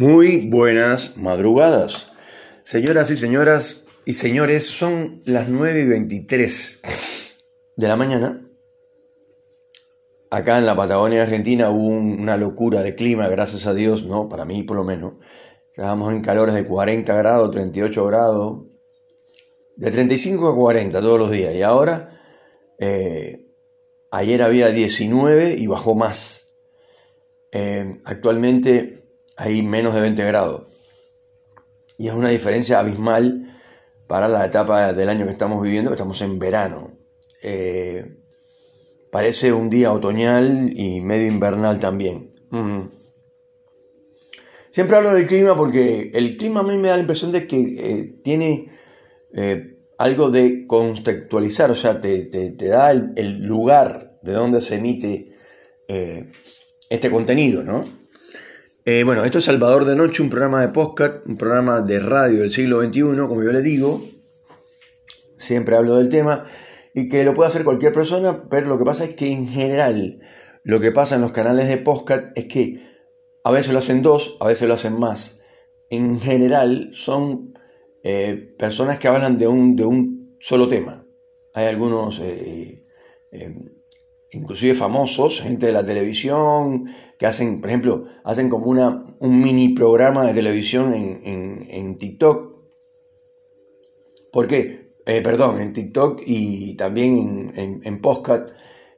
Muy buenas madrugadas. Señoras y señoras y señores, son las 9 y 23 de la mañana. Acá en la Patagonia Argentina hubo una locura de clima, gracias a Dios, ¿no? Para mí por lo menos. Estábamos en calores de 40 grados, 38 grados, de 35 a 40 todos los días. Y ahora, eh, ayer había 19 y bajó más. Eh, actualmente hay menos de 20 grados. Y es una diferencia abismal para la etapa del año que estamos viviendo, que estamos en verano. Eh, parece un día otoñal y medio invernal también. Mm. Siempre hablo del clima porque el clima a mí me da la impresión de que eh, tiene eh, algo de contextualizar, o sea, te, da el, el, lugar de donde se emite este contenido, ¿no? Eh, bueno, esto es Salvador de Noche, un programa de podcast, un programa de radio del siglo XXI, como yo le digo. Siempre hablo del tema y que lo puede hacer cualquier persona, pero lo que pasa es que en general lo que pasa en los canales de podcast es que a veces lo hacen dos, a veces lo hacen más. En general son eh, personas que hablan de un, de un solo tema. Hay algunos eh, inclusive famosos, gente de la televisión, que hacen, por ejemplo, hacen como una, un mini programa de televisión en, TikTok. ¿Por qué? Eh, perdón, en TikTok y también en, en,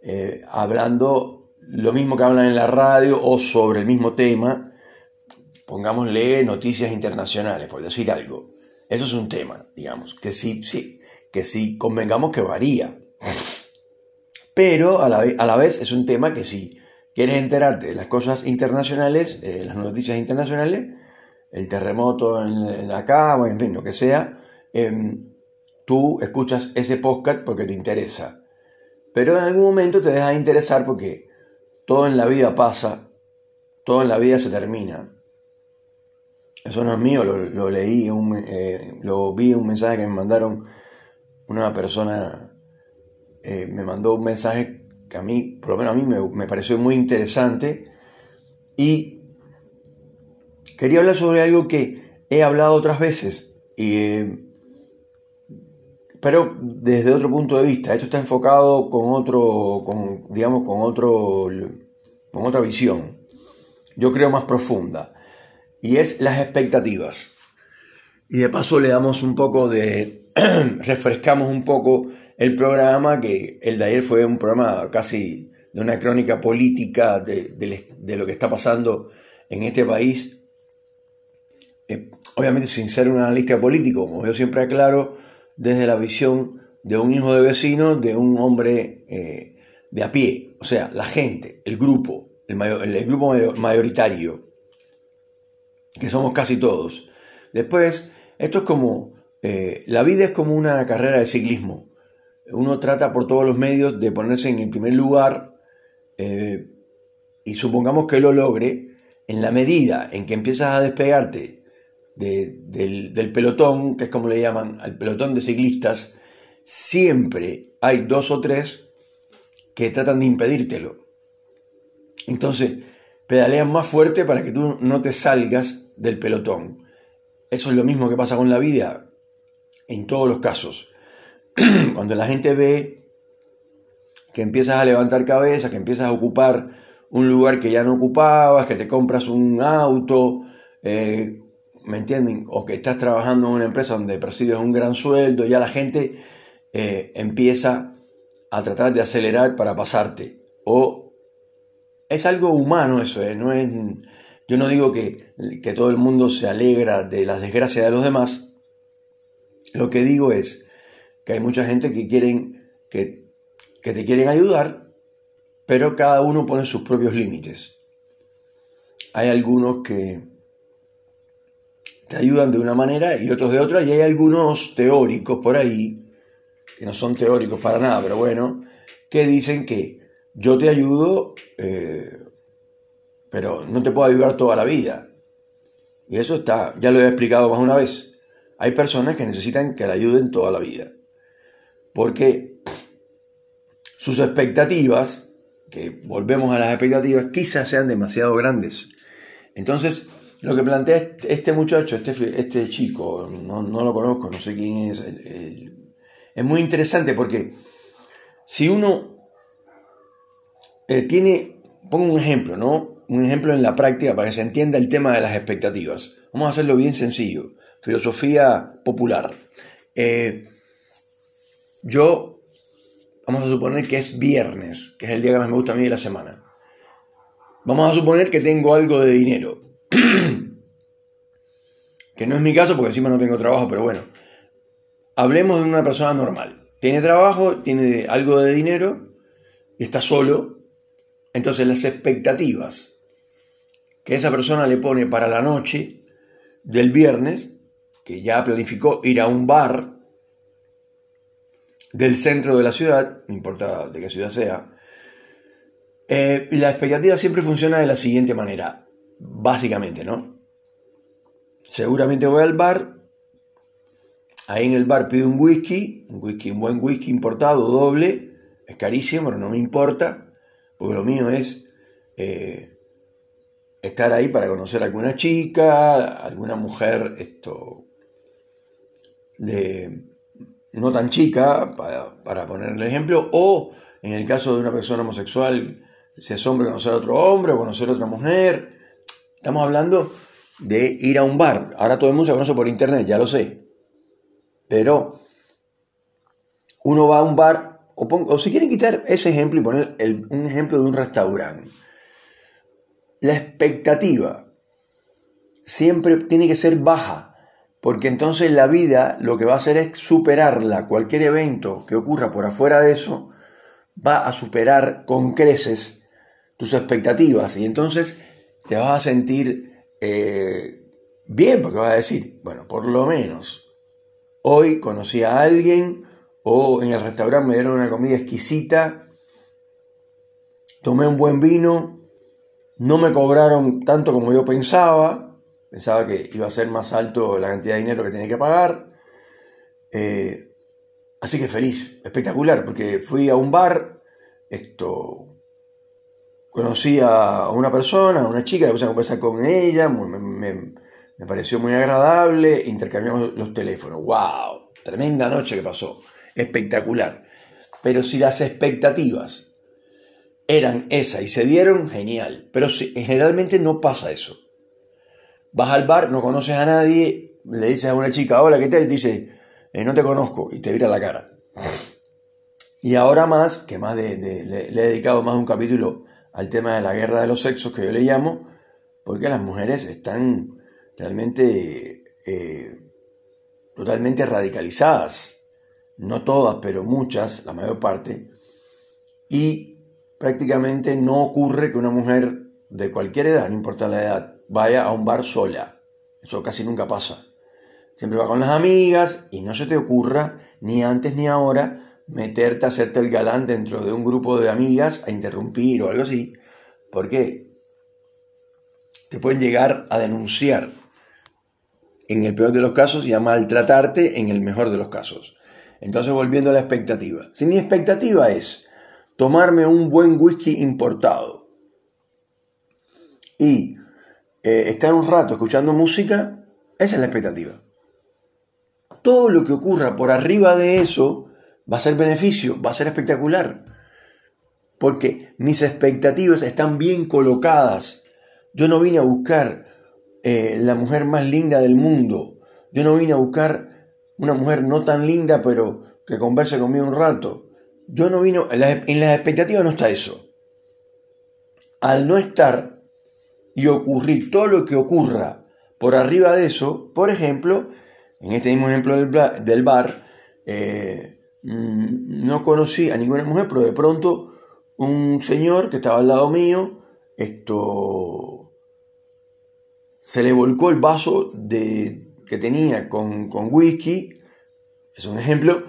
eh, hablando lo mismo que hablan en la radio o sobre el mismo tema, pongámosle noticias internacionales, por decir algo. Eso es un tema, digamos, que sí, sí, que sí convengamos que varía pero a la, vez es un tema que si quieres enterarte de las cosas internacionales, de las noticias internacionales, el terremoto en, acá, o en fin, lo que sea, em, tú escuchas ese podcast porque te interesa. Pero en algún momento te deja de interesar porque todo en la vida pasa, todo en la vida se termina. Eso no es mío, lo, leí, eh, lo vi en un mensaje que me mandaron una persona eh, me mandó un mensaje que a mí, por lo menos a mí, me, pareció muy interesante y quería hablar sobre algo que he hablado otras veces, eh, pero desde otro punto de vista. Esto está enfocado con otro, con, digamos, con otro, con otra visión. Yo creo más profunda. Y es las expectativas. Y de paso le damos un poco de, refrescamos un poco el programa, que el de ayer fue un programa casi de una crónica política de, lo que está pasando en este país, eh, obviamente sin ser un analista político, como yo siempre aclaro, desde la visión de un hijo de vecino, de un hombre eh, de a pie, o sea, la gente, el grupo, el, grupo mayoritario, que somos casi todos. Después, esto es como, eh, la vida es como una carrera de ciclismo uno trata por todos los medios de ponerse en el primer lugar eh, y supongamos que lo logre, en la medida en que empiezas a despegarte del, pelotón, que es como le llaman al pelotón de ciclistas, siempre hay dos o tres que tratan de impedírtelo. Entonces, pedalean más fuerte para que tú no te salgas del pelotón. Eso es lo mismo que pasa con la vida en todos los casos. cuando la gente ve que empiezas a levantar cabeza, que empiezas a ocupar un lugar que ya no ocupabas, que te compras un auto, eh, ¿me entienden? O que estás trabajando en una empresa donde percibes un gran sueldo, ya la gente eh, empieza a tratar de acelerar para pasarte. O es algo humano eso, ¿eh? no es, yo no digo que, que todo el mundo se alegra de las desgracias de los demás, lo que digo es, que hay mucha gente que quieren que, te quieren ayudar, pero cada uno pone sus propios límites. Hay algunos que te ayudan de una manera y otros de otra, y hay algunos teóricos por ahí, que no son teóricos para nada, pero bueno, que dicen que yo te ayudo, eh, pero no te puedo ayudar toda la vida. Y eso está, ya lo he explicado más una vez. Hay personas que necesitan que la ayuden toda la vida porque sus expectativas, que volvemos a las expectativas, quizás sean demasiado grandes. Entonces, lo que plantea este muchacho, este, este chico, no, lo conozco, no sé quién es, es muy interesante porque si uno eh, tiene, pongo un ejemplo, ¿no? Un ejemplo en la práctica para que se entienda el tema de las expectativas. Vamos a hacerlo bien sencillo, filosofía popular. Eh, yo, vamos a suponer que es viernes, que es el día que más me gusta a mí de la semana. Vamos a suponer que tengo algo de dinero. que no es mi caso porque encima no tengo trabajo, pero bueno. Hablemos de una persona normal. Tiene trabajo, tiene algo de dinero, está solo. Entonces las expectativas que esa persona le pone para la noche del viernes, que ya planificó ir a un bar del centro de la ciudad, no importa de qué ciudad sea, eh, la expectativa siempre funciona de la siguiente manera, básicamente, ¿no? Seguramente voy al bar, ahí en el bar pido un whisky, un whisky, un buen whisky importado, doble, es carísimo, pero no me importa, porque lo mío es eh, estar ahí para conocer a alguna chica, alguna mujer, esto, de no tan chica, para, para ponerle ejemplo, o en el caso de una persona homosexual, si es hombre, conocer a otro hombre o conocer a otra mujer. Estamos hablando de ir a un bar. Ahora todo el mundo se conoce por internet, ya lo sé. Pero uno va a un bar, o, si quieren quitar ese ejemplo y poner un ejemplo de un restaurante. La expectativa siempre tiene que ser baja, porque entonces la vida lo que va a hacer es superarla. Cualquier evento que ocurra por afuera de eso va a superar con creces tus expectativas y entonces te vas a sentir eh, bien porque vas a decir, bueno, por lo menos hoy conocí a alguien o en el restaurante me dieron una comida exquisita, tomé un buen vino, no me cobraron tanto como yo pensaba, pensaba que iba a ser más alto la cantidad de dinero que tenía que pagar. Eh, así que feliz, espectacular, porque fui a un bar, esto, conocí a una persona, a una chica, me puse a conversar con ella, me, pareció muy agradable, intercambiamos los teléfonos. ¡Wow! Tremenda noche que pasó, espectacular. Pero si las expectativas eran esas y se dieron, genial. Pero generalmente no pasa eso. Vas al bar, no conoces a nadie, le dices a una chica, hola, ¿qué tal? Y dice, eh, no te conozco, y te vira la cara. Y ahora más, que más de, le, he dedicado más de un capítulo al tema de la guerra de los sexos, que yo le llamo, porque las mujeres están realmente eh, totalmente radicalizadas, no todas, pero muchas, la mayor parte, y prácticamente no ocurre que una mujer de cualquier edad, no importa la edad, vaya a un bar sola. Eso casi nunca pasa. Siempre va con las amigas y no se te ocurra, ni antes ni ahora, meterte a hacerte el galán dentro de un grupo de amigas a interrumpir o algo así, porque te pueden llegar a denunciar en el peor de los casos y a maltratarte en el mejor de los casos. Entonces volviendo a la expectativa. Si mi expectativa es tomarme un buen whisky importado y eh, estar un rato escuchando música, esa es la expectativa. Todo lo que ocurra por arriba de eso va a ser beneficio, va a ser espectacular. Porque mis expectativas están bien colocadas. Yo no vine a buscar eh, la mujer más linda del mundo. Yo no vine a buscar una mujer no tan linda, pero que converse conmigo un rato. Yo no vino, en las, en las expectativas no está eso. Al no estar y ocurrir todo lo que ocurra por arriba de eso, por ejemplo, en este mismo ejemplo del, bar, eh, Mm, no conocí a ninguna mujer, pero de pronto un señor que estaba al lado mío, esto se le volcó el vaso de, que tenía con, con whisky, es un ejemplo,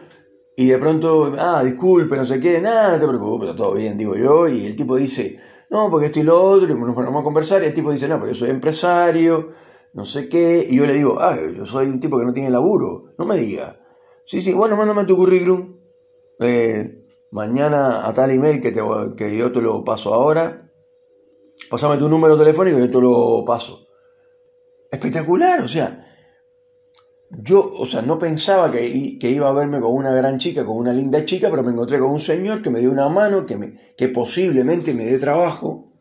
y de pronto, ah, disculpe, no sé qué, nada, no te preocupes, todo bien, digo yo, y el tipo dice, no, porque esto y lo otro, y nos ponemos a conversar, y el tipo dice, no, porque yo soy empresario, no sé qué, y yo le digo, ah, yo soy un tipo que no tiene laburo, no me diga. Sí, sí, bueno, mándame tu currículum. Eh, mañana a tal email que, te, que yo te lo paso ahora. Pásame tu número telefónico y yo te lo paso. espectacular, o sea, yo, o sea, no pensaba que, que, iba a verme con una gran chica, con una linda chica, pero me encontré con un señor que me dio una mano, que, me, que posiblemente me dé trabajo.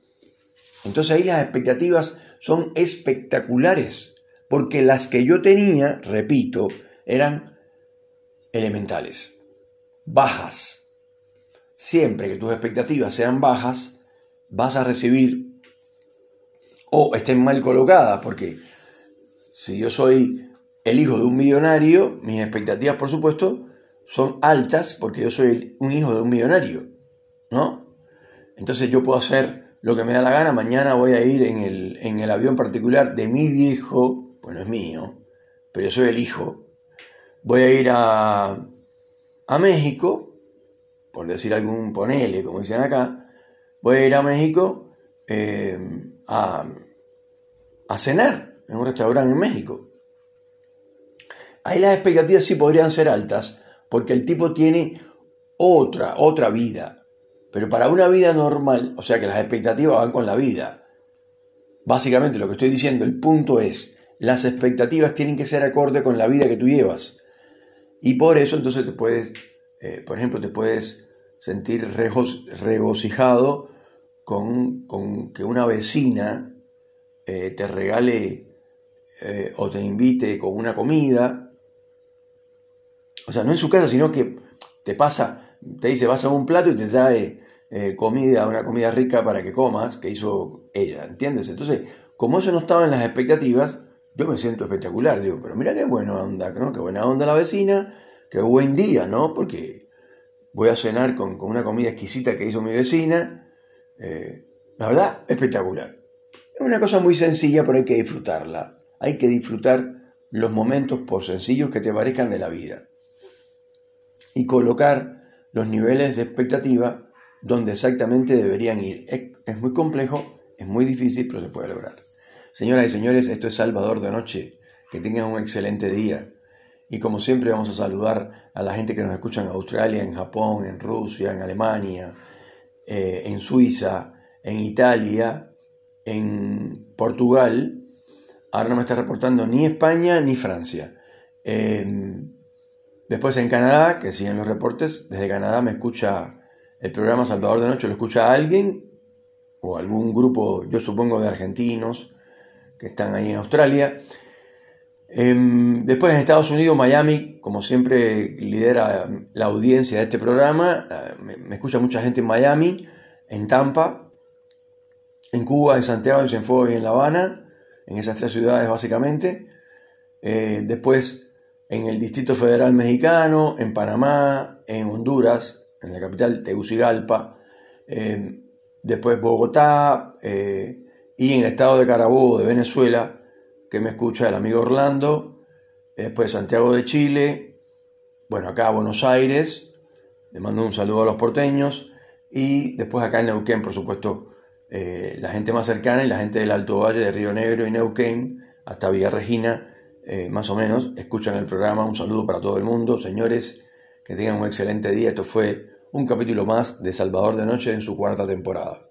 Entonces ahí las expectativas son espectaculares, porque las que yo tenía, repito, eran elementales, bajas. Siempre que tus expectativas sean bajas, vas a recibir o estén mal colocadas, porque si yo soy el hijo de un millonario, mis expectativas, por supuesto, son altas porque yo soy un hijo de un millonario, ¿no? Entonces yo puedo hacer lo que me da la gana, mañana voy a ir en el, en el avión particular de mi viejo, bueno, es mío, pero yo soy el hijo, voy a ir a, a México, por decir algún ponele, como dicen acá, voy a ir a México eh, a, a cenar en un restaurante en México. Ahí las expectativas sí podrían ser altas, porque el tipo tiene otra, otra vida. Pero para una vida normal, o sea que las expectativas van con la vida. Básicamente lo que estoy diciendo, el punto es, las expectativas tienen que ser acorde con la vida que tú llevas. Y por eso entonces te puedes, eh, por ejemplo, te puedes sentir regocijado con, con, que una vecina eh, te regale eh, o te invite con una comida o sea, no en su casa, sino que te pasa, te dice, vas a un plato y te trae eh, comida, una comida rica para que comas, que hizo ella, ¿entiendes? Entonces, como eso no estaba en las expectativas, yo me siento espectacular, digo, pero mira qué buena onda, ¿no? Qué buena onda la vecina, qué buen día, ¿no? Porque voy a cenar con, una comida exquisita que hizo mi vecina. Eh, la verdad, espectacular. Es una cosa muy sencilla, pero hay que disfrutarla. Hay que disfrutar los momentos, por sencillos que te parezcan de la vida y colocar los niveles de expectativa donde exactamente deberían ir. Es, muy complejo, es muy difícil, pero se puede lograr. Señoras y señores, esto es Salvador de Noche. Que tengan un excelente día. Y como siempre vamos a saludar a la gente que nos escucha en Australia, en Japón, en Rusia, en Alemania, eh, en Suiza, en Italia, en Portugal. Ahora no me está reportando ni España ni Francia. Eh, Después en Canadá, que siguen los reportes, desde Canadá me escucha el programa Salvador de Noche, lo escucha alguien o algún grupo, yo supongo, de argentinos que están ahí en Australia. Em, después en Estados Unidos, Miami, como siempre lidera la audiencia de este programa, eh, me, escucha mucha gente en Miami, en Tampa, en Cuba, en Santiago, en Cienfuegos y en La Habana, en esas tres ciudades básicamente. Eh, después en el Distrito Federal Mexicano, en Panamá, en Honduras, en la capital Tegucigalpa, eh, después Bogotá eh, y en el estado de Carabobo de Venezuela, que me escucha el amigo Orlando, después Santiago de Chile, bueno, acá Buenos Aires, le mando un saludo a los porteños, y después acá en Neuquén, por supuesto, eh, la gente más cercana y la gente del Alto Valle de Río Negro y Neuquén, hasta Villa Regina, eh, más o menos, escuchan el programa. Un saludo para todo el mundo. Señores, que tengan un excelente día. Esto fue un capítulo más de Salvador de Noche en su cuarta temporada.